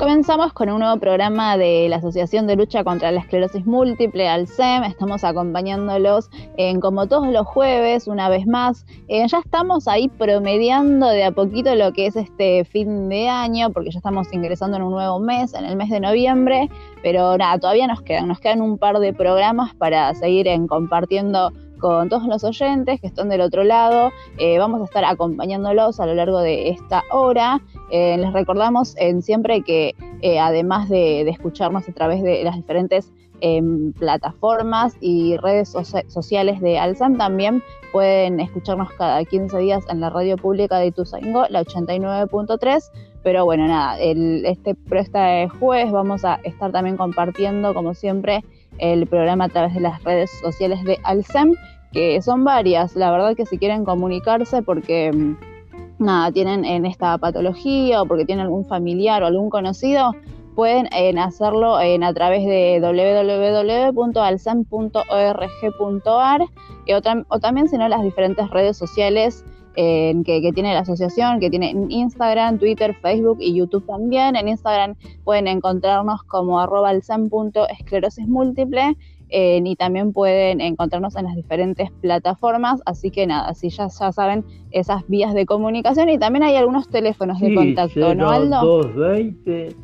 Comenzamos con un nuevo programa de la Asociación de Lucha contra la Esclerosis Múltiple, ALSEM. Estamos acompañándolos en, como todos los jueves, una vez más. Eh, ya estamos ahí promediando de a poquito lo que es este fin de año, porque ya estamos ingresando en un nuevo mes, en el mes de noviembre. Pero nada, todavía nos quedan, nos quedan un par de programas para seguir en compartiendo con todos los oyentes que están del otro lado. Eh, vamos a estar acompañándolos a lo largo de esta hora. Eh, les recordamos en siempre que eh, además de, escucharnos a través de las diferentes em, plataformas y redes sociales de Alzam, también pueden escucharnos cada 15 días en la radio pública de Ituzaingó, la 89.3. Pero bueno, nada, el, este, este jueves vamos a estar también compartiendo, como siempre, el programa a través de las redes sociales de Alcem, que son varias. La verdad que si quieren comunicarse porque mm, nada, tienen en esta patología o porque tienen algún familiar o algún conocido, pueden hacerlo en, a través de www.alcem.org.ar o, también si no las diferentes redes sociales que, tiene la asociación, que tiene Instagram, Twitter, Facebook y YouTube también. En Instagram pueden encontrarnos como arroba esclerosis múltiple eh, y también pueden encontrarnos en las diferentes plataformas. Así que nada, si ya, ya saben esas vías de comunicación y también hay algunos teléfonos de contacto, ¿no, Aldo? 220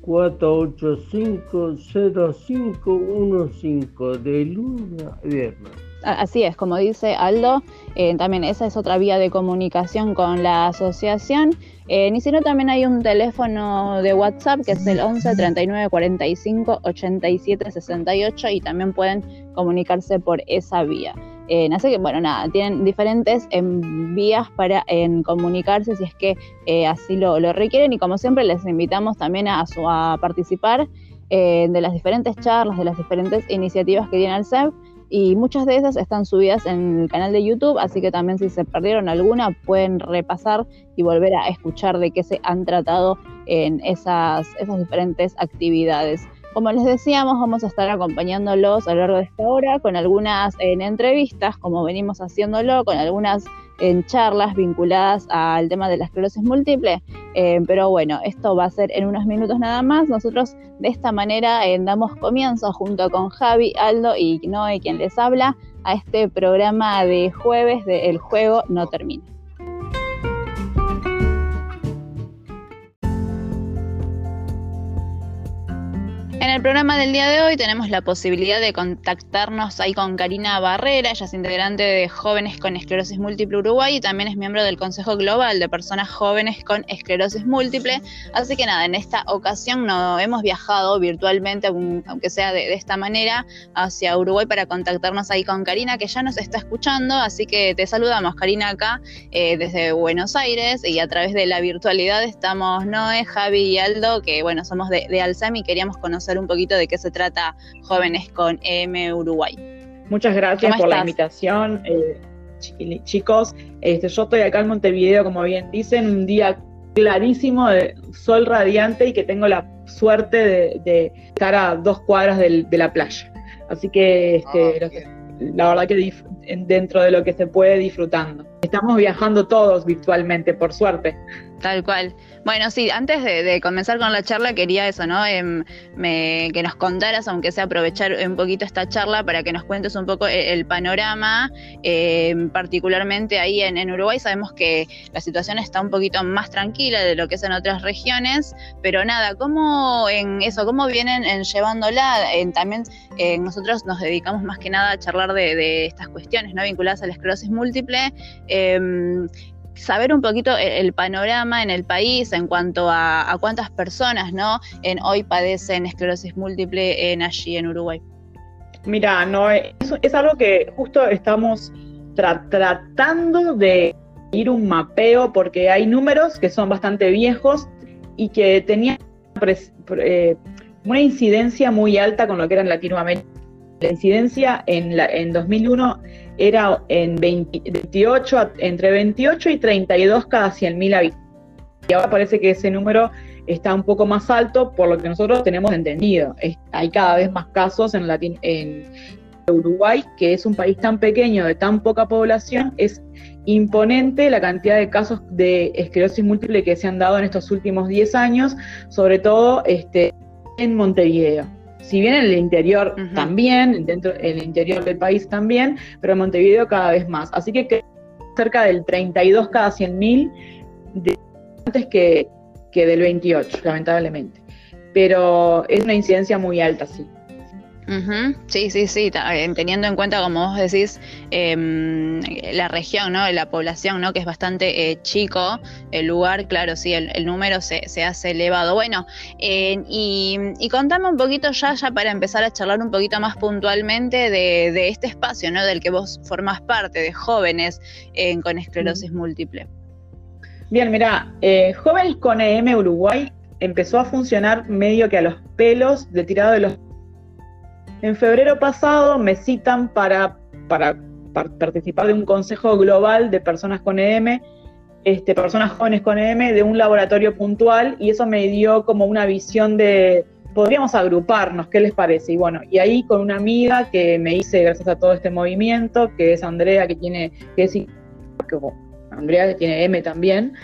485 0515 de lunes a viernes. Así es, como dice Aldo, eh, también esa es otra vía de comunicación con la asociación. Eh, y si no, también hay un teléfono de WhatsApp que es el 11 39 45 87 68 y también pueden comunicarse por esa vía. Eh, así que, bueno, nada, tienen diferentes em, vías para comunicarse si es que eh, así lo, requieren y como siempre les invitamos también a, a participar de las diferentes charlas, de las diferentes iniciativas que tiene el CEP y muchas de esas están subidas en el canal de YouTube, así que también si se perdieron alguna pueden repasar y volver a escuchar de qué se han tratado en esas, esas diferentes actividades. Como les decíamos, vamos a estar acompañándolos a lo largo de esta hora con algunas en entrevistas, como venimos haciéndolo, con algunas en charlas vinculadas al tema de la esclerosis múltiple. Eh, pero bueno, esto va a ser en unos minutos nada más. Nosotros de esta manera eh, damos comienzo junto con Javi, Aldo y Noé, quien les habla, a este programa de jueves de El Juego No Termina. En el programa del día de hoy tenemos la posibilidad de contactarnos ahí con Karina Barrera, ella es integrante de Jóvenes con Esclerosis Múltiple Uruguay y también es miembro del Consejo Global de Personas Jóvenes con Esclerosis Múltiple. Así que nada, en esta ocasión no hemos viajado virtualmente, aunque sea de, esta manera, hacia Uruguay para contactarnos ahí con Karina, que ya nos está escuchando. Así que te saludamos, Karina, acá eh, desde Buenos Aires y a través de la virtualidad estamos Noé, Javi y Aldo, que bueno, somos de, de y queríamos conocer un poquito de qué se trata Jóvenes con M Uruguay. Muchas gracias por la invitación. Eh, chicos, este, yo estoy acá en Montevideo, como bien dicen, un día clarísimo de sol radiante y que tengo la suerte de, estar a dos cuadras de la playa. Así que este, ah, la verdad que dentro de lo que se puede disfrutando. Estamos viajando todos virtualmente, por suerte. Tal cual. Bueno, sí, antes de, comenzar con la charla quería eso, ¿no? Em, que nos contaras, aunque sea aprovechar un poquito esta charla para que nos cuentes un poco el, panorama, em, particularmente ahí en, Uruguay. Sabemos que la situación está un poquito más tranquila de lo que es en otras regiones, pero nada, ¿cómo en eso, cómo vienen en llevándola? también eh, nosotros nos dedicamos más que nada a charlar de, estas cuestiones, ¿no? Vinculadas a la esclerosis múltiple. Saber un poquito el, panorama en el país en cuanto a, cuántas personas ¿no? en, hoy padecen esclerosis múltiple en allí en Uruguay. Mira, no es, es algo que justo estamos tratando de ir un mapeo porque hay números que son bastante viejos y que tenían eh, una incidencia muy alta con lo que era en Latinoamérica. La incidencia en, la, en 2001 era en 28, entre 28 y 32 cada 100.000 habitantes. Y ahora parece que ese número está un poco más alto por lo que nosotros tenemos entendido. hay cada vez más casos en, Uruguay, que es un país tan pequeño, de tan poca población, es imponente la cantidad de casos de esclerosis múltiple que se han dado en estos últimos 10 años, sobre todo este, en Montevideo. Si bien en el interior también, dentro el interior del país también, pero en Montevideo cada vez más. Así que cerca del 32 cada 100.000 antes que, que del 28, lamentablemente. Pero es una incidencia muy alta, sí. Sí, sí, sí, eh, teniendo en cuenta, como vos decís, em, la región, ¿no? La población, ¿no? Que es bastante eh, chico, el lugar, claro, sí, el, número se, se, hace elevado. Bueno, y, y, contame un poquito ya, ya para empezar a charlar un poquito más puntualmente de, este espacio, ¿no? Del que vos formás parte, de jóvenes con esclerosis múltiple. Bien, mira, eh, Jóvenes con EM Uruguay empezó a funcionar medio que a los pelos de tirado de los en febrero pasado me citan para, participar de un consejo global de personas con EM, este, personas jóvenes con EM, de un laboratorio puntual, y eso me dio como una visión de, podríamos agruparnos, ¿qué les parece? Y bueno, y ahí con una amiga que me hice gracias a todo este movimiento, que es Andrea, que tiene, que es, Andrea que tiene M también,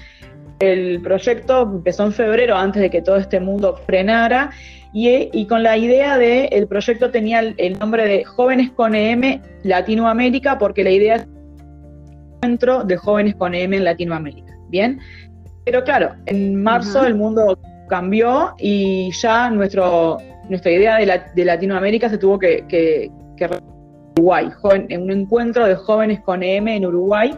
el proyecto empezó en febrero, antes de que todo este mundo frenara, y, con la idea de, el proyecto tenía el, nombre de Jóvenes con EM Latinoamérica, porque la idea es un encuentro de jóvenes con EM en Latinoamérica. Bien, pero claro, en marzo el mundo cambió y ya nuestro, nuestra idea de, Latinoamérica se tuvo que, que, que Uruguay, en un encuentro de jóvenes con EM en Uruguay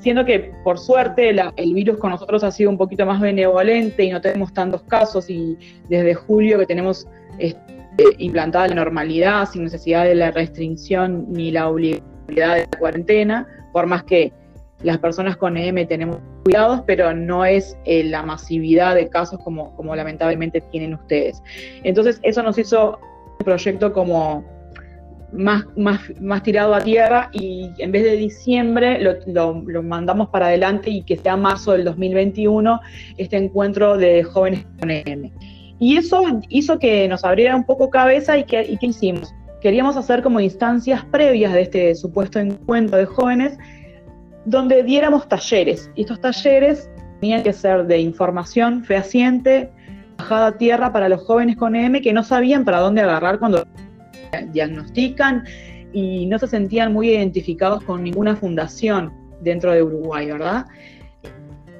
siendo que por suerte el virus con nosotros ha sido un poquito más benevolente y no tenemos tantos casos y desde julio que tenemos este, implantada la normalidad sin necesidad de la restricción ni la obligatoriedad de la cuarentena, por más que las personas con EM tenemos cuidados, pero no es eh, la masividad de casos como, como lamentablemente tienen ustedes. Entonces eso nos hizo un proyecto como más, más, más tirado a tierra y en vez de diciembre lo, lo, mandamos para adelante y que sea marzo del 2021 este encuentro de jóvenes con EM. Y eso hizo que nos abriera un poco cabeza y que, y ¿qué hicimos? Queríamos hacer como instancias previas de este supuesto encuentro de jóvenes donde diéramos talleres. Y estos talleres tenían que ser de información fehaciente, bajada a tierra para los jóvenes con EM que no sabían para dónde agarrar cuando diagnostican y no se sentían muy identificados con ninguna fundación dentro de Uruguay, ¿verdad?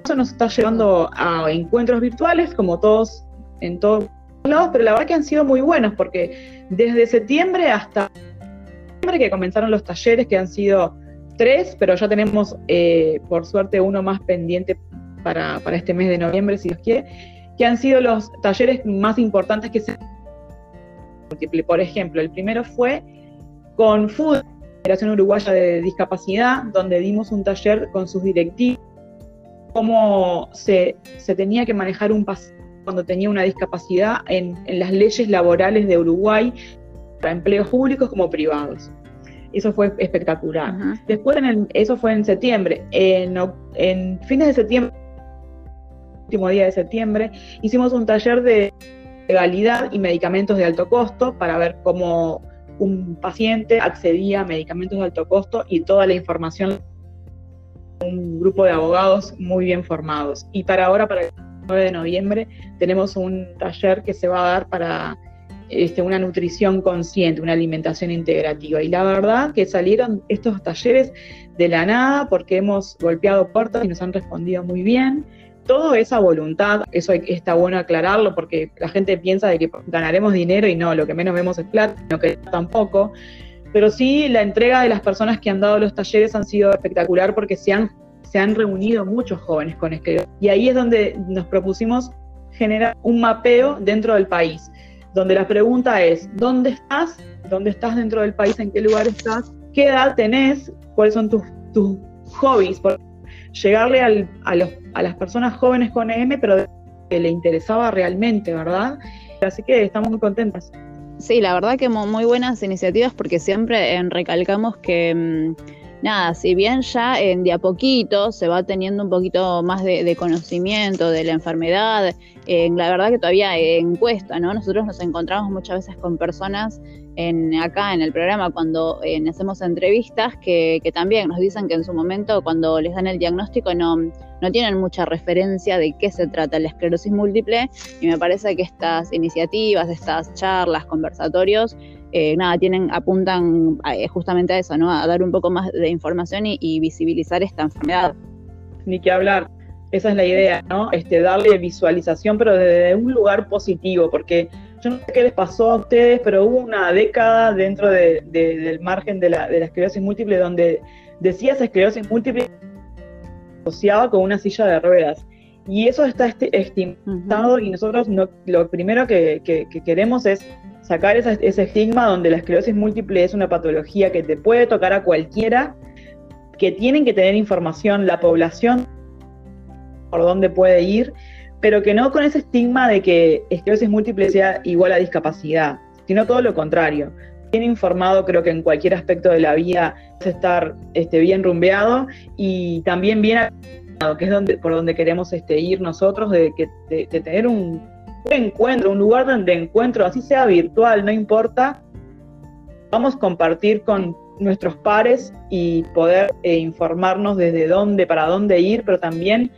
Eso nos está llevando a encuentros virtuales, como todos en todos lados, pero la verdad que han sido muy buenos, porque desde septiembre hasta septiembre que comenzaron los talleres, que han sido tres, pero ya tenemos, eh, por suerte, uno más pendiente para, para este mes de noviembre, si Dios quiere, que han sido los talleres más importantes que se por ejemplo, el primero fue con FUD, Federación Uruguaya de Discapacidad, donde dimos un taller con sus directivos, cómo se, tenía que manejar un paciente cuando tenía una discapacidad en, las leyes laborales de Uruguay, para empleos públicos como privados. Eso fue espectacular. Después, en eso fue en septiembre. En, en fines de septiembre, último día de septiembre, hicimos un taller de legalidad y medicamentos de alto costo para ver cómo un paciente accedía a medicamentos de alto costo y toda la información un grupo de abogados muy bien formados. Y para ahora, para el 9 de noviembre, tenemos un taller que se va a dar para este, una nutrición consciente, una alimentación integrativa. Y la verdad que salieron estos talleres de la nada porque hemos golpeado puertas y nos han respondido muy bien todo esa voluntad, eso está bueno aclararlo porque la gente piensa de que ganaremos dinero y no, lo que menos vemos es plata, no que tampoco. Pero sí, la entrega de las personas que han dado los talleres han sido espectacular porque se han, se han reunido muchos jóvenes con esclerosis. Y ahí es donde nos propusimos generar un mapeo dentro del país, donde la pregunta es, ¿dónde estás? ¿Dónde estás dentro del país? ¿En qué lugar estás? ¿Qué edad tenés? ¿Cuáles son tus, tus hobbies? Llegarle a, los, a las personas jóvenes con EM, pero que le interesaba realmente, ¿verdad? Así que estamos muy contentas. Sí, la verdad que muy buenas iniciativas porque siempre recalcamos que, mm, nada, si bien ya en de a poquito se va teniendo un poquito más de, conocimiento de la enfermedad, la verdad que todavía encuesta, ¿no? Nosotros nos encontramos muchas veces con personas acá en el programa cuando hacemos entrevistas que, también nos dicen que en su momento cuando les dan el diagnóstico no, no tienen mucha referencia de qué se trata la esclerosis múltiple y me parece que estas iniciativas, estas charlas, conversatorios, eh, nada, tienen, apuntan eh, justamente a eso, ¿no? A dar un poco más de información y, visibilizar esta enfermedad. Ni que hablar. Esa es la idea, ¿no? Este, darle visualización, pero desde un lugar positivo, porque yo no sé qué les pasó a ustedes, pero hubo una década dentro del margen de la, de la esclerosis múltiple donde decías esclerosis múltiple asociada con una silla de ruedas. Y eso está estimado y nosotros lo primero que, queremos es sacar ese estigma donde la esclerosis múltiple es una patología que te puede tocar a cualquiera, que tienen que tener información la población por dónde puede ir, pero que no con ese estigma de que esclerosis múltiple sea igual a discapacidad, sino todo lo contrario. Bien informado, creo que en cualquier aspecto de la vida es estar este, bien rumbeado y también bien que es donde, por donde queremos este, ir nosotros, de, de, tener un, encuentro, un lugar donde encuentro, así sea virtual, no importa, vamos a compartir con nuestros pares y poder eh, informarnos desde dónde, para dónde ir, pero también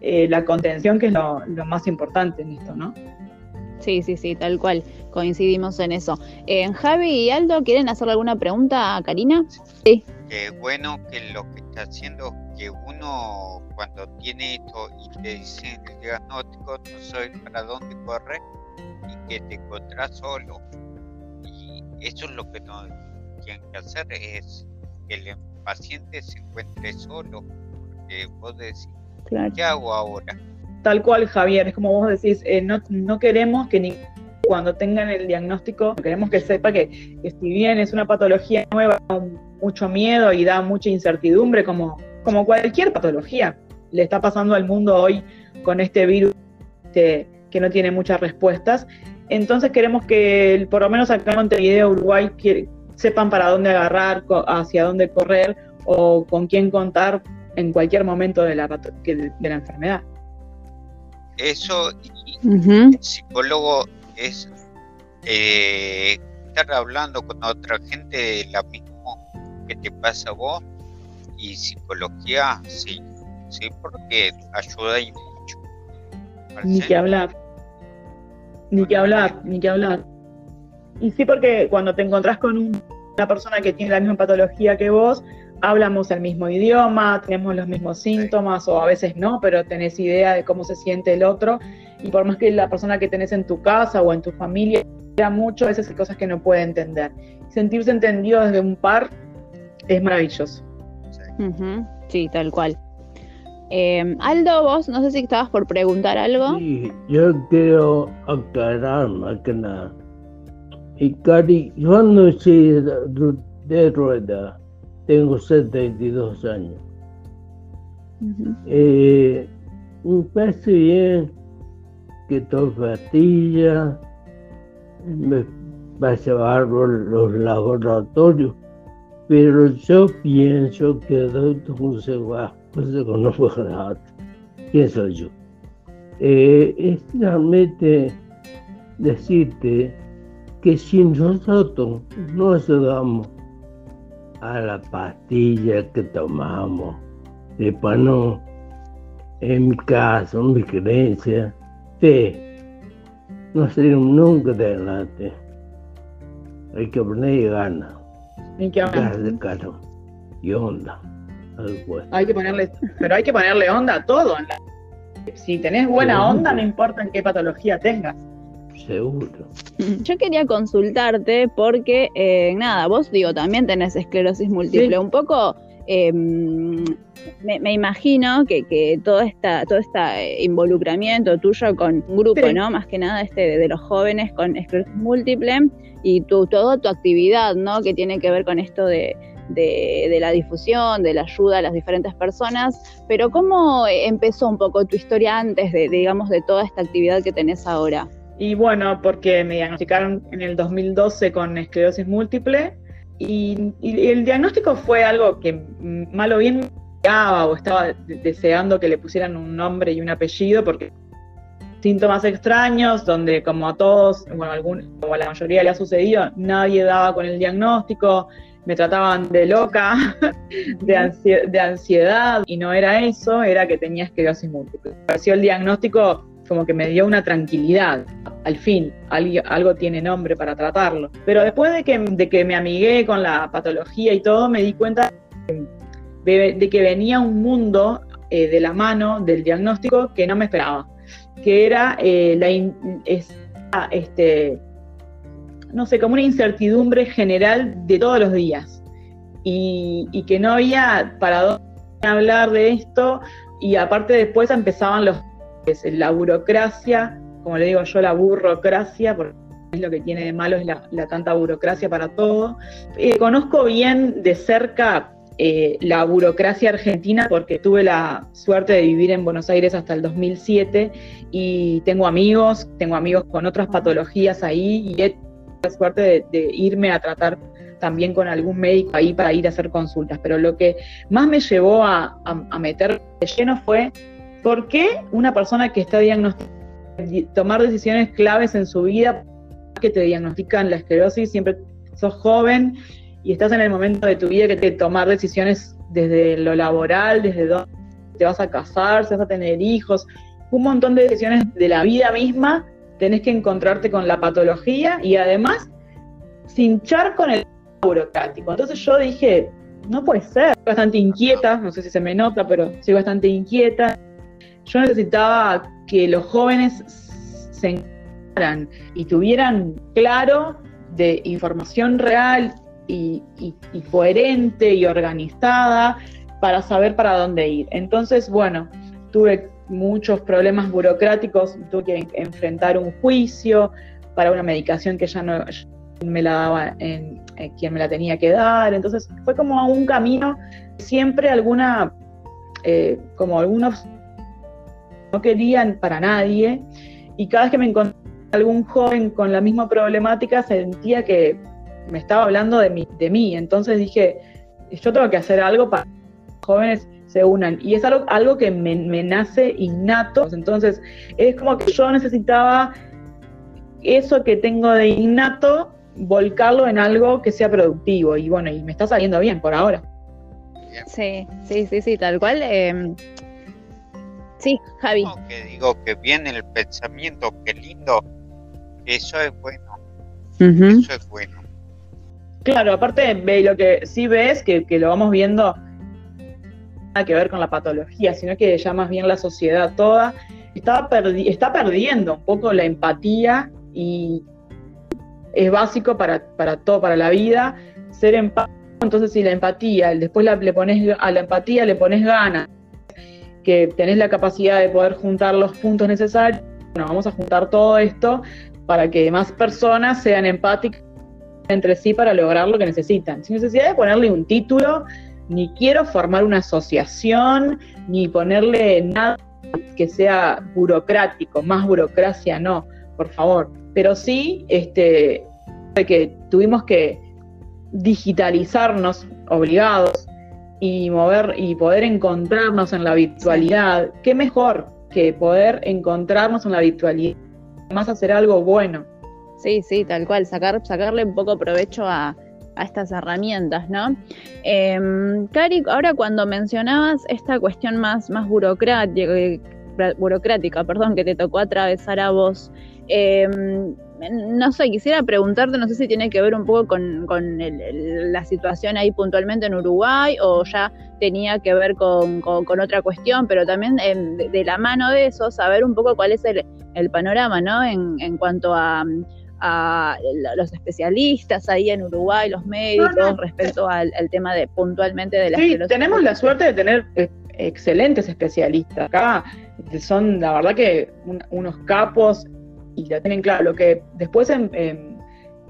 eh, la contención, que es lo, lo, más importante en esto, ¿no? Sí, sí, sí, tal cual, coincidimos en eso. Eh, Javi y Aldo, ¿quieren hacerle alguna pregunta a Karina? Sí. Qué bueno que lo que está haciendo, que uno cuando tiene esto y te dicen el diagnóstico, no sabes para dónde correr y que te encontrás solo. Y eso es lo que no tienen que hacer, es que el paciente se encuentre solo, porque vos decís, ¿qué hago ahora? Tal cual, Javier, es como vos decís, eh, no, no queremos que ni cuando tengan el diagnóstico, queremos que sepa que, si bien es una patología nueva, mucho miedo y da mucha incertidumbre, como, como cualquier patología le está pasando al mundo hoy con este virus que, que no tiene muchas respuestas. Entonces queremos que, por lo menos acá en Montevideo, Uruguay, que sepan para dónde agarrar, hacia dónde correr o con quién contar en cualquier momento de la, de la enfermedad. Eso y el psicólogo es eh, estar hablando con otra gente de lo mismo que te pasa a vos y psicología sí, sí porque ayuda y mucho. Ni que hablar, ni que hablar, ni que hablar. Y sí porque cuando te encontrás con una persona que tiene la misma patología que vos, hablamos el mismo idioma, tenemos los mismos síntomas o a veces no, pero tenés idea de cómo se siente el otro y por más que la persona que tenés en tu casa o en tu familia mucho, a veces hay cosas que no puede entender. Sentirse entendido desde un par es maravilloso. Sí, tal cual. Eh, Aldo, vos no sé si estabas por preguntar algo. Sí, yo quiero aclarar más que nada. Y Cari, yo no soy de rueda tengo 72 años. Eh, me parece bien que todo pastilla, me va a llevar los, laboratorios, pero yo pienso que se va, pues no fue nada. ¿Quién soy yo? Eh, es realmente decirte que si nosotros no ayudamos a la pastilla que tomamos. De no, en mi caso, en mi creencia, fe, no salimos nunca de adelante. Hay que poner y gana. Hay que de caro y onda. Hay que ponerle, pero hay que ponerle onda a todo. Si tenés buena onda, no importa en qué patología tengas. Seguro. Yo quería consultarte porque, eh, nada, vos digo, también tenés esclerosis múltiple. Un poco, em, me, imagino que, todo, esta, todo este involucramiento tuyo con un grupo, ¿no? Más que nada este de, los jóvenes con esclerosis múltiple y tu, toda tu actividad, ¿no? Que tiene que ver con esto de, de, la difusión, de la ayuda a las diferentes personas, pero ¿cómo empezó un poco tu historia antes de, digamos, de toda esta actividad que tenés ahora? Y bueno, porque me diagnosticaron en el 2012 con esclerosis múltiple y, el diagnóstico fue algo que malo o bien o estaba deseando que le pusieran un nombre y un apellido porque síntomas extraños donde como a todos, bueno, algún, o a la mayoría le ha sucedido, nadie daba con el diagnóstico, me trataban de loca, de, de ansiedad, y no era eso, era que tenía esclerosis múltiple. Pareció el diagnóstico como que me dio una tranquilidad. Al fin, algo, tiene nombre para tratarlo. Pero después de que, de que me amigué con la patología y todo, me di cuenta de, que venía un mundo eh, de la mano del diagnóstico que no me esperaba, que era eh, la, este, no sé, como una incertidumbre general de todos los días y, y que no había para dónde hablar de esto y aparte después empezaban los la burocracia, como le digo yo, la burocracia, porque es lo que tiene de malo es la, tanta burocracia para todo. Eh, conozco bien de cerca eh, la burocracia argentina porque tuve la suerte de vivir en Buenos Aires hasta el 2007 y tengo amigos, tengo amigos con otras patologías ahí y he tenido la suerte de, irme a tratar también con algún médico ahí para ir a hacer consultas. Pero lo que más me llevó a, a meter de lleno fue ¿Por qué una persona que está diagnosticada, tomar decisiones claves en su vida, que te diagnostican la esclerosis, siempre sos joven y estás en el momento de tu vida que te tomar decisiones desde lo laboral, desde dónde te vas a casar, si vas a tener hijos, un montón de decisiones de la vida misma, tenés que encontrarte con la patología y además cinchar con el burocrático. Entonces yo dije, no puede ser, bastante inquieta, no sé si se me nota, pero soy bastante inquieta yo necesitaba que los jóvenes se encontraran y tuvieran claro de información real y, coherente y organizada para saber para dónde ir. Entonces, bueno, tuve muchos problemas burocráticos, tuve que enfrentar un juicio para una medicación que ya no me la daba en, quien me la tenía que dar. Entonces fue como un camino, siempre alguna, eh, como algunos no querían para nadie y cada vez que me encontraba algún joven con la misma problemática sentía que me estaba hablando de mí, de mí. entonces dije, yo tengo que hacer algo para que los jóvenes se unan y es algo, algo que me, nace innato, entonces es como que yo necesitaba eso que tengo de innato volcarlo en algo que sea productivo y bueno, y me está saliendo bien por ahora. Sí, sí, sí, sí, tal cual. Eh, Sí, Javi. que digo que viene el pensamiento, qué lindo, eso es bueno. Eso es bueno. Claro, aparte ve, lo que sí ves, que, que lo vamos viendo, nada que ver con la patología, sino que ya más bien la sociedad toda está, está perdiendo un poco la empatía y es básico para, para todo, para la vida, ser empático. Entonces, si la empatía, después le pones a la empatía le pones ganas, que tenés la capacidad de poder juntar los puntos necesarios, bueno, vamos a juntar todo esto para que más personas sean empáticas entre sí para lograr lo que necesitan, sin necesidad de ponerle un título, ni quiero formar una asociación, ni ponerle nada que sea burocrático, más burocracia no, por favor. Pero sí, este, que tuvimos que digitalizarnos obligados y mover y poder encontrarnos en la virtualidad, qué mejor que poder encontrarnos en la virtualidad, más hacer algo bueno. Sí, sí, tal cual, sacar, sacarle un poco provecho a, estas herramientas, ¿no? Eh, Cari, ahora cuando mencionabas esta cuestión más, más burocrática, burocrática, perdón, que te tocó atravesar a vos, eh, no sé, quisiera preguntarte, no sé si tiene que ver un poco con, la situación ahí puntualmente en Uruguay o ya tenía que ver con, otra cuestión, pero también em, de, la mano de eso, saber un poco cuál es el, panorama, ¿no? En, cuanto a, los especialistas ahí en Uruguay, los médicos, respecto al, tema de puntualmente de la Sí, tenemos la suerte de tener eh, excelentes especialistas acá, son la verdad que unos capos y lo tienen claro. Lo que después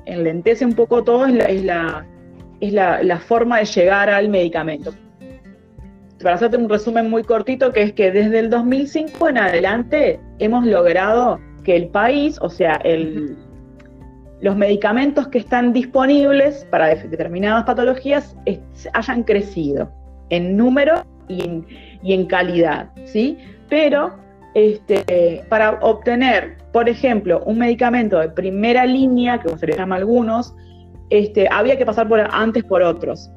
enlentece un poco todo es, la, es, la, forma de llegar al medicamento. Para hacerte un resumen muy cortito, que es que desde el 2005 en adelante hemos logrado que el país, o sea, el, los medicamentos que están disponibles para determinadas patologías hayan crecido en número y en, calidad, ¿sí? Pero este, para obtener, por ejemplo, un medicamento de primera línea, que se le llama a algunos, este, había que pasar por, antes por otros.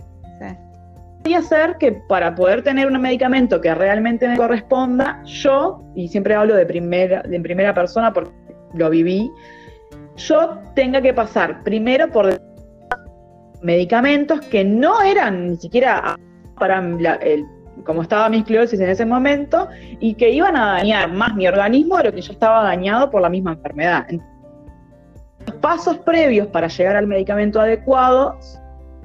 Podría ser que para poder tener un medicamento que realmente me corresponda, yo, y siempre hablo de primera, de primera persona porque lo viví, yo tenga que pasar primero por medicamentos que no eran ni siquiera para el, como estaba mi esclerosis en ese momento y que iban a dañar más mi organismo de lo que yo estaba dañado por la misma enfermedad. Los pasos previos para llegar al medicamento adecuado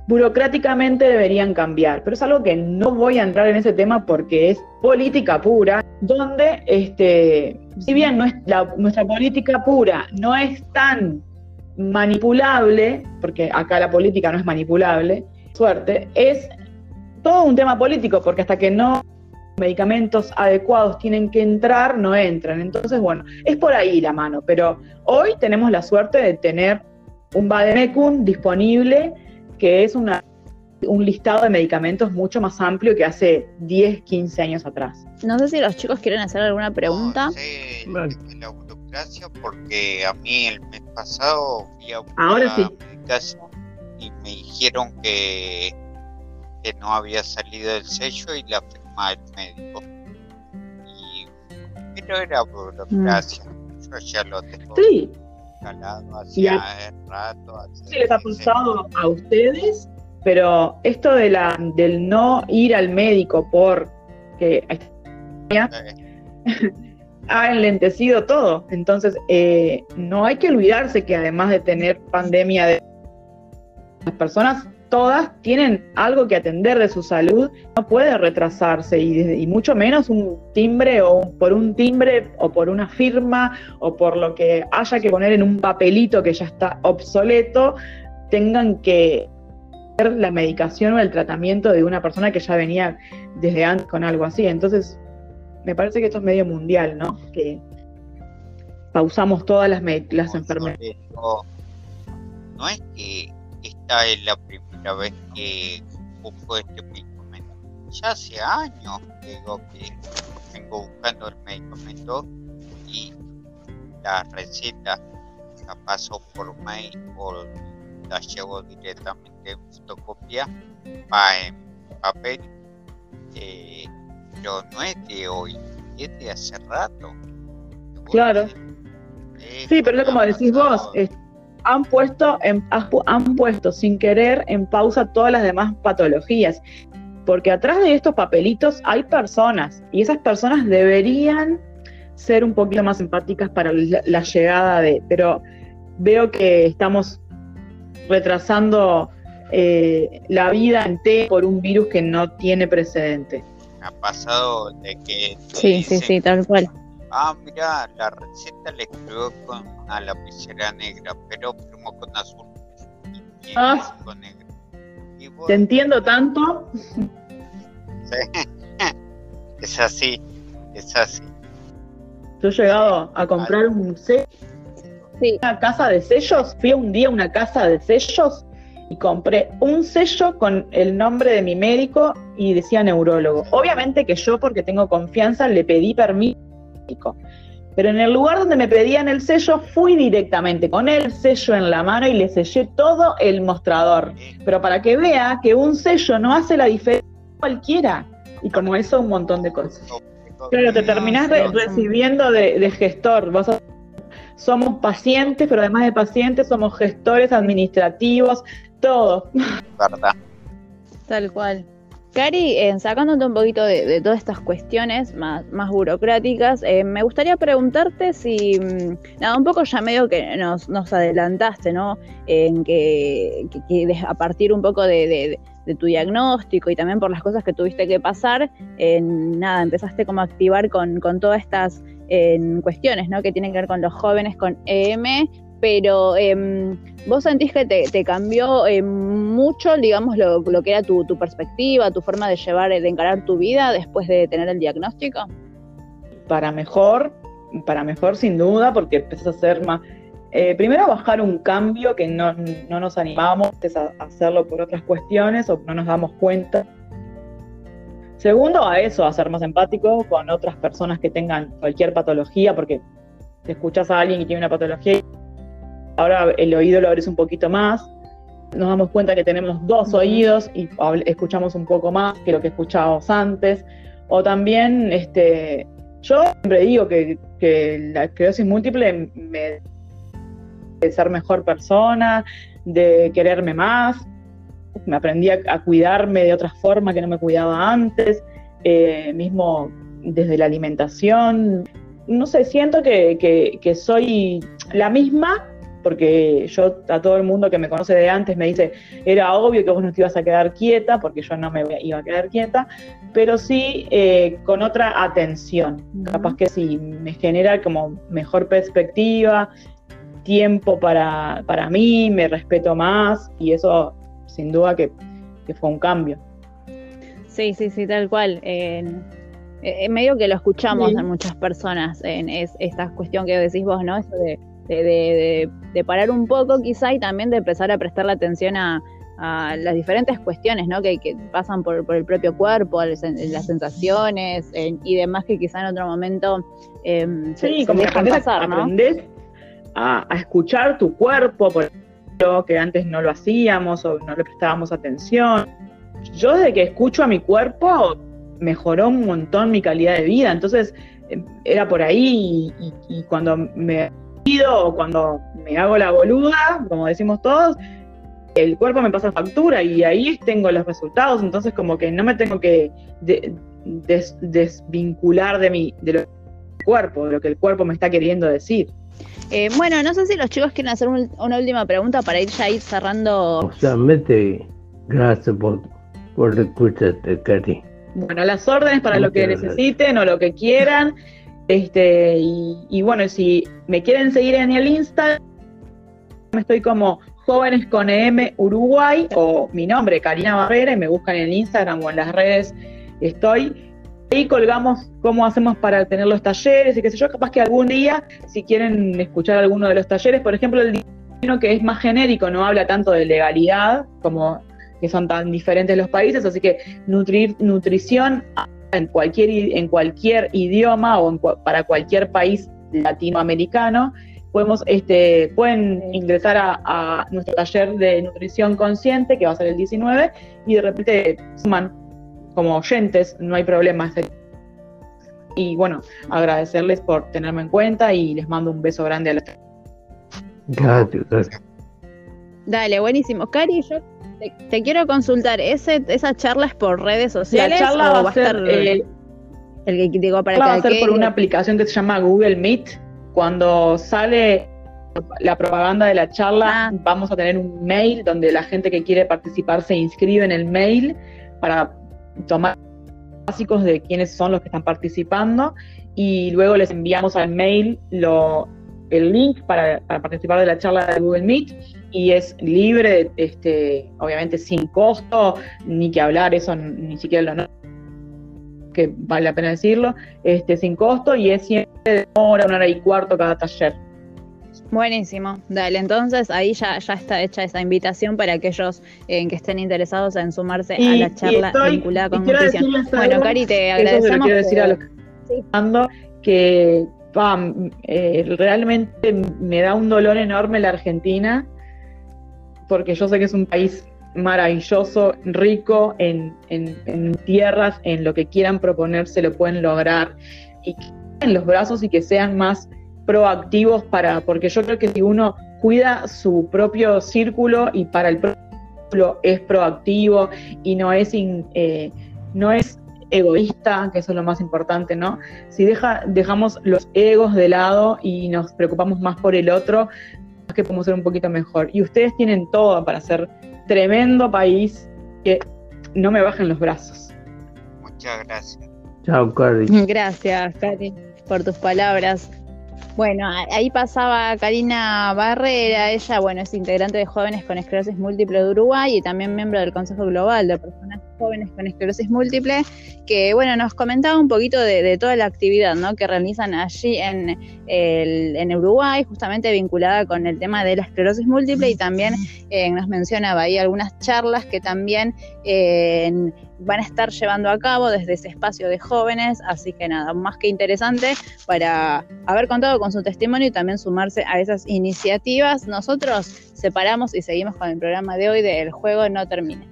burocráticamente deberían cambiar, pero es algo que no voy a entrar en ese tema porque es política pura, donde, este, si bien nuestra política pura no es tan manipulable, porque acá la política no es manipulable, suerte, es todo un tema político, porque hasta que no medicamentos adecuados tienen que entrar, no entran. Entonces, bueno, es por ahí la mano, pero hoy tenemos la suerte de tener un Bademecum disponible que es una, un listado de medicamentos mucho más amplio que hace 10, 15 años atrás. No sé si los chicos quieren hacer alguna pregunta. No sé, la burocracia, porque a mí el mes pasado fui a Ahora sí. y me dijeron que, que no había salido el sello y la firma del médico. Y, pero era burocracia. Mm. Yo ya lo tengo. Sí hacia rato. Sí les ha pasado a ustedes, pero esto de la, del no ir al médico por que ha enlentecido todo. Entonces, eh, no hay que olvidarse que además de tener pandemia de las personas todas tienen algo que atender de su salud, no puede retrasarse y, mucho menos un timbre o por un timbre o por una firma o por lo que haya que poner en un papelito que ya está obsoleto, tengan que la medicación o el tratamiento de una persona que ya venía desde antes con algo así. Entonces, me parece que esto es medio mundial, ¿no? Que pausamos todas las, las enfermedades. No, es que esta es la primera vez que busco este medicamento. Ya hace años digo que vengo buscando el medicamento y la receta la paso por mail o la llevo directamente en fotocopia va en papel. Eh, pero no es de hoy es de hace rato. Claro. Sí pero es como decís vos han puesto, han puesto sin querer en pausa todas las demás patologías, porque atrás de estos papelitos hay personas y esas personas deberían ser un poquito más empáticas para la, llegada de, pero veo que estamos retrasando eh, la vida entera por un virus que no tiene precedente. Ha pasado de que... Sí, sí, sí, tal cual Ah, mira, la receta la escribió con una lapicera negra, pero firmó con azul. ah, con negro. ¿Te entiendo tanto? es así, es así. Yo he llegado a comprar un sello. Sí. Una casa de sellos. Fui un día a una casa de sellos y compré un sello con el nombre de mi médico y decía neurólogo. Obviamente que yo, porque tengo confianza, le pedí permiso pero en el lugar donde me pedían el sello, fui directamente con el sello en la mano y le sellé todo el mostrador. Pero para que vea que un sello no hace la diferencia cualquiera. Y como eso, un montón de cosas. Claro, te terminás recibiendo de, gestor. Vos somos pacientes, pero además de pacientes, somos gestores administrativos, todo. Verdad. Tal cual. Cari, eh, sacándote un poquito de, todas estas cuestiones más, más burocráticas, eh, me gustaría preguntarte si, mm, nada, un poco ya medio que nos, adelantaste, ¿no? En que, a partir un poco de, tu diagnóstico y también por las cosas que tuviste que pasar, nada, empezaste como a activar con, con todas estas cuestiones, ¿no? Que tienen que ver con los jóvenes, con EM, pero em, vos sentís que te, cambió em, mucho, digamos, lo, que era tu, perspectiva, tu forma de llevar, de encarar tu vida después de tener el diagnóstico. Para mejor, para mejor sin duda, porque empezás a ser más, eh, primero bajar un cambio que no, no nos animamos a hacerlo por otras cuestiones o no nos damos cuenta. Segundo, a eso, a ser más empático con otras personas que tengan cualquier patología, porque te escuchas a alguien que tiene una patología, ahora el oído lo abres un poquito más, nos damos cuenta que tenemos dos oídos y escuchamos un poco más que lo que escuchábamos antes. O también, este, yo siempre digo que, la esclerosis múltiple me de ser mejor persona, de quererme más, me aprendí a, cuidarme de otra forma que no me cuidaba antes, eh, mismo desde la alimentación. No sé, siento que, que soy la misma, porque yo a todo el mundo que me conoce de antes me dice, era obvio que vos no te ibas a quedar quieta, porque yo no me iba a quedar quieta, pero sí eh, con otra atención. Capaz que sí, me genera como mejor perspectiva, tiempo para, para mí, me respeto más y eso sin duda que, fue un cambio. Sí, sí, sí, tal cual. En, medio que lo escuchamos en muchas personas, en esta cuestión que decís vos, ¿no? Eso de de, parar un poco quizá y también de empezar a prestar la atención a, las diferentes cuestiones ¿no? que, pasan por, el propio cuerpo, las, sensaciones y demás que quizá en otro momento eh, sí, como dejan pasar, ¿no? a, escuchar tu cuerpo, por ejemplo, que antes no lo hacíamos o no le prestábamos atención. Yo desde que escucho a mi cuerpo mejoró un montón mi calidad de vida, entonces em, era por ahí y cuando me o cuando me hago la boluda, como decimos todos, el cuerpo me pasa factura y ahí tengo los resultados, entonces como que no me tengo que desvincular de mi de lo cuerpo, de lo que el cuerpo me está queriendo decir. Eh, bueno, no sé si los chicos quieren hacer una última pregunta para ir ya ir cerrando. Solamente gracias por, por escucharte, Katy. Bueno, las órdenes para lo que necesiten o lo que quieran. Este, y, bueno, si me quieren seguir en el Instagram, estoy como Jóvenes con EM Uruguay o mi nombre, Karina Barrera, y me buscan en el Instagram o en las redes estoy. Ahí colgamos cómo hacemos para tener los talleres y qué sé yo, capaz que algún día, si quieren escuchar alguno de los talleres, por ejemplo, el que es más genérico, no habla tanto de legalidad, como que son tan diferentes los países, así que nutrir, nutrición en cualquier, en cualquier idioma o para cualquier país latinoamericano, podemos, este, pueden ingresar a, nuestro taller de nutrición consciente, que va a ser el 19, y de repente suman como oyentes, no hay problema. Y bueno, agradecerles por tenerme en cuenta y les mando un beso grande a los Gracias, Dale, buenísimo. Cari, yo te, quiero consultar, ¿ese, ¿esa charla es por redes sociales? La charla va, a ser, eh, el que digo para va a ser por una aplicación que se llama Google Meet. Cuando sale la propaganda de la charla, ah. vamos a tener un mail donde la gente que quiere participar se inscribe en el mail para tomar básicos de quiénes son los que están participando y luego les enviamos al mail lo, el link para, para participar de la charla de Google Meet y es libre, este, obviamente sin costo, ni que hablar, eso ni siquiera lo que vale la pena decirlo, este, sin costo y es siempre de hora, una hora y cuarto cada taller. Buenísimo, dale, entonces ahí ya, ya está hecha esa invitación para aquellos eh, que estén interesados en sumarse a la charla vinculada con nutrición. Bueno, Cari, te agradecemos. quiero decir a los que, eh, realmente me da un dolor enorme la Argentina porque yo sé que es un país maravilloso, rico en, tierras, en lo que quieran proponerse lo pueden lograr y que en los brazos y que sean más proactivos para, porque yo creo que si uno cuida su propio círculo y para el propio es proactivo y no es, eh, no es egoísta, que eso es lo más importante, ¿no? Si deja, dejamos los egos de lado y nos preocupamos más por el otro, que podemos ser un poquito mejor. Y ustedes tienen todo para ser tremendo país que no me bajen los brazos. Muchas gracias. Chao, Cari. Gracias, Cari, por tus palabras. Bueno, ahí pasaba Karina Barrera, ella, bueno, es integrante de Jóvenes con Esclerosis Múltiple de Uruguay y también miembro del Consejo Global de Personas Jóvenes con Esclerosis Múltiple, que, bueno, nos comentaba un poquito de, toda la actividad, ¿no?, que realizan allí en, en Uruguay, justamente vinculada con el tema de la esclerosis múltiple y también eh, nos mencionaba ahí algunas charlas que también eh, van a estar llevando a cabo desde ese espacio de jóvenes, así que nada, más que interesante para haber contado con su testimonio y también sumarse a esas iniciativas. Nosotros separamos y seguimos con el programa de hoy de El juego no termina.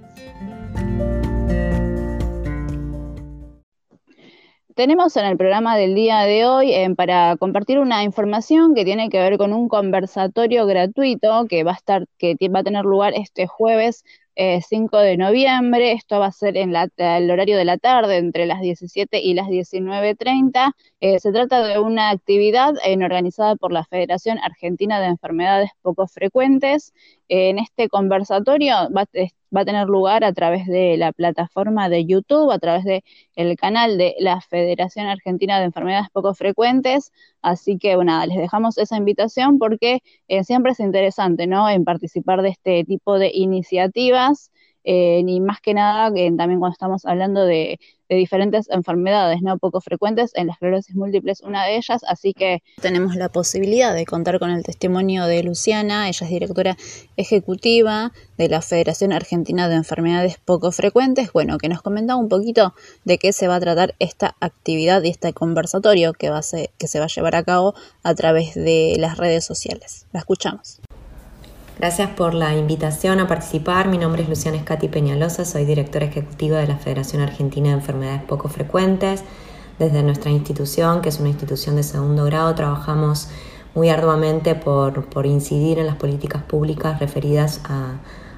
Tenemos en el programa del día de hoy eh, para compartir una información que tiene que ver con un conversatorio gratuito que va a estar, que va a tener lugar este jueves 5 eh, de noviembre. Esto va a ser en el horario de la tarde, entre las 17 y las 19.30. Eh, se trata de una actividad organizada por la Federación Argentina de Enfermedades Poco Frecuentes. En este conversatorio va, a tener lugar a través de la plataforma de YouTube, a través del el canal de la Federación Argentina de Enfermedades Poco Frecuentes. Así que, bueno, les dejamos esa invitación porque eh, siempre es interesante, ¿no?, en participar de este tipo de iniciativas. Eh, ni más que nada, también cuando estamos hablando de, diferentes enfermedades no poco frecuentes, en la esclerosis múltiple es una de ellas, así que tenemos la posibilidad de contar con el testimonio de Luciana, ella es directora ejecutiva de la Federación Argentina de Enfermedades Poco Frecuentes, bueno, que nos comentaba un poquito de qué se va a tratar esta actividad y este conversatorio que, va a que se va a llevar a cabo a través de las redes sociales. La escuchamos. Gracias por la invitación a participar. Mi nombre es Luciana Escati Peñalosa, soy directora ejecutiva de la Federación Argentina de Enfermedades Poco Frecuentes. Desde nuestra institución, que es una institución de segundo grado, trabajamos muy arduamente por, incidir en las políticas públicas referidas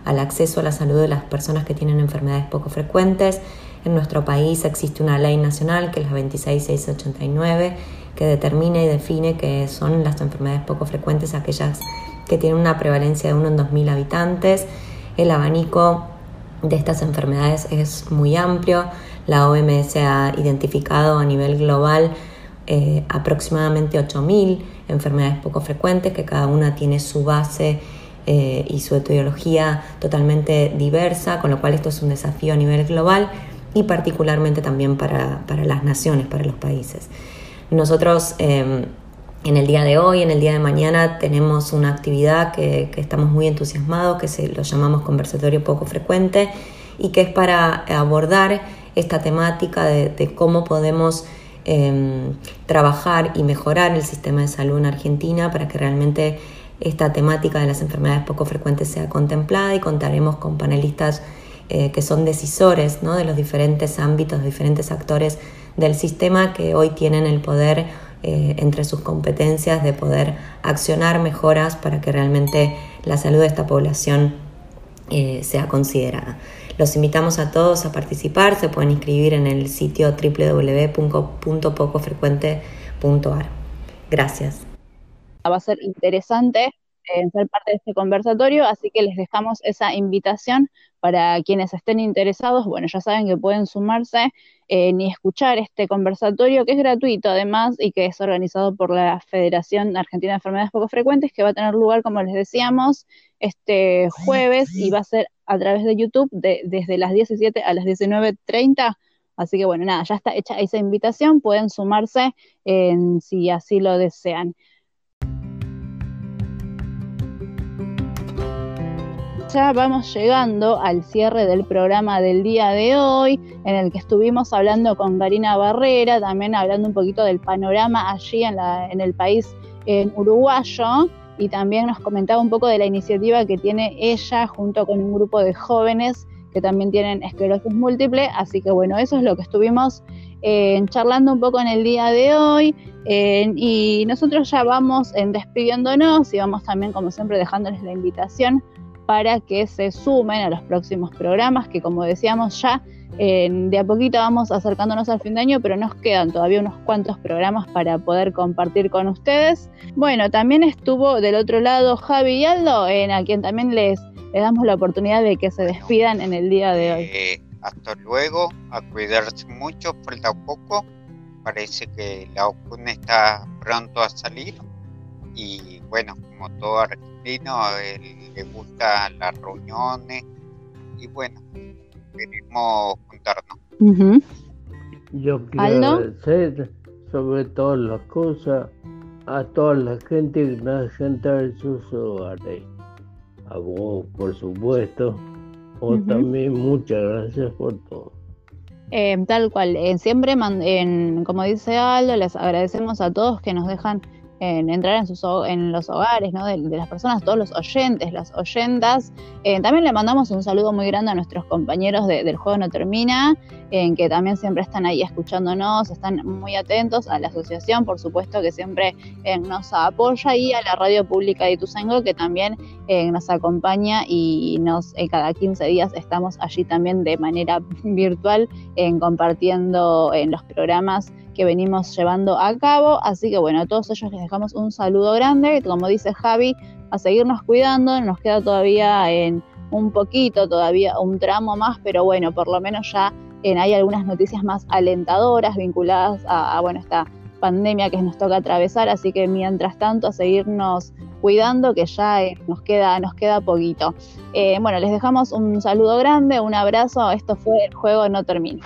al acceso a la salud de las personas que tienen enfermedades poco frecuentes. En nuestro país existe una ley nacional, que es la 26689, que determina y define que son las enfermedades poco frecuentes aquellas que tiene una prevalencia de 1 en 2.000 habitantes. El abanico de estas enfermedades es muy amplio. La OMS ha identificado a nivel global eh, aproximadamente 8.000 enfermedades poco frecuentes, que cada una tiene su base eh, y su etiología totalmente diversa, con lo cual esto es un desafío a nivel global y particularmente también para, las naciones, para los países. Nosotros em, en el día de hoy, en el día de mañana, tenemos una actividad que, estamos muy entusiasmados, que se lo llamamos conversatorio poco frecuente y que es para abordar esta temática de, cómo podemos em, trabajar y mejorar el sistema de salud en Argentina para que realmente esta temática de las enfermedades poco frecuentes sea contemplada y contaremos con panelistas eh, que son decisores de los diferentes ámbitos, diferentes actores del sistema que hoy tienen el poder eh, entre sus competencias de poder accionar mejoras para que realmente la salud de esta población eh, sea considerada. Los invitamos a todos a participar, se pueden inscribir en el sitio www.pocofrecuente.ar. Gracias. Va a ser interesante en ser parte de este conversatorio, así que les dejamos esa invitación para quienes estén interesados. Bueno, ya saben que pueden sumarse eh, ni escuchar este conversatorio que es gratuito además y que es organizado por la Federación Argentina de Enfermedades Poco Frecuentes, que va a tener lugar, como les decíamos, este jueves y va a ser a través de YouTube desde las 17 a las 19.30. Así que bueno, nada, ya está hecha esa invitación, pueden sumarse si así lo desean. Ya vamos llegando al cierre del programa del día de hoy, en el que estuvimos hablando con Karina Barrera, también hablando un poquito del panorama allí en, la, en el país en uruguayo, y también nos comentaba un poco de la iniciativa que tiene ella junto con un grupo de jóvenes que también tienen esclerosis múltiple, así que bueno, eso es lo que estuvimos eh, charlando un poco en el día de hoy. Eh, y nosotros ya vamos en despidiéndonos y vamos también, como siempre, dejándoles la invitación para que se sumen a los próximos programas que como decíamos ya de a poquito vamos acercándonos al fin de año, pero nos quedan todavía unos cuantos programas para poder compartir con ustedes. Bueno, también estuvo del otro lado Javi Aldo, en a quien también les, damos la oportunidad de que se despidan en el día de hoy. Eh, hasta luego, a cuidarse mucho, falta poco. Parece que la OCUN está pronto a salir y bueno, como todo argentino, le gustan las reuniones y bueno, queremos juntarnos. Yo quiero agradecer sobre todas las cosas a toda la gente que nos gente en sus hogares. A vos, por supuesto. O también muchas gracias por todo. Eh, tal cual, eh, siempre, en, como dice Aldo, les agradecemos a todos que nos dejan en entrar en, sus, en los hogares ¿no? de, las personas, todos los oyentes, las oyentas. Eh, también le mandamos un saludo muy grande a nuestros compañeros de, del Juego No Termina, en que también siempre están ahí escuchándonos, están muy atentos a la asociación, por supuesto que siempre eh, nos apoya y a la radio pública de Ituzaingó que también eh, nos acompaña y nos cada 15 días estamos allí también de manera virtual compartiendo en los programas que venimos llevando a cabo. Así que bueno, a todos ellos les dejamos un saludo grande. Como dice Javi, a seguirnos cuidando. Nos queda todavía en un poquito, todavía un tramo más, pero bueno, por lo menos ya en, hay algunas noticias más alentadoras vinculadas a, bueno, esta pandemia que nos toca atravesar. Así que mientras tanto, a seguirnos cuidando que ya eh, nos queda nos queda poquito. Eh, bueno, les dejamos un saludo grande, un abrazo. Esto fue el juego no termina.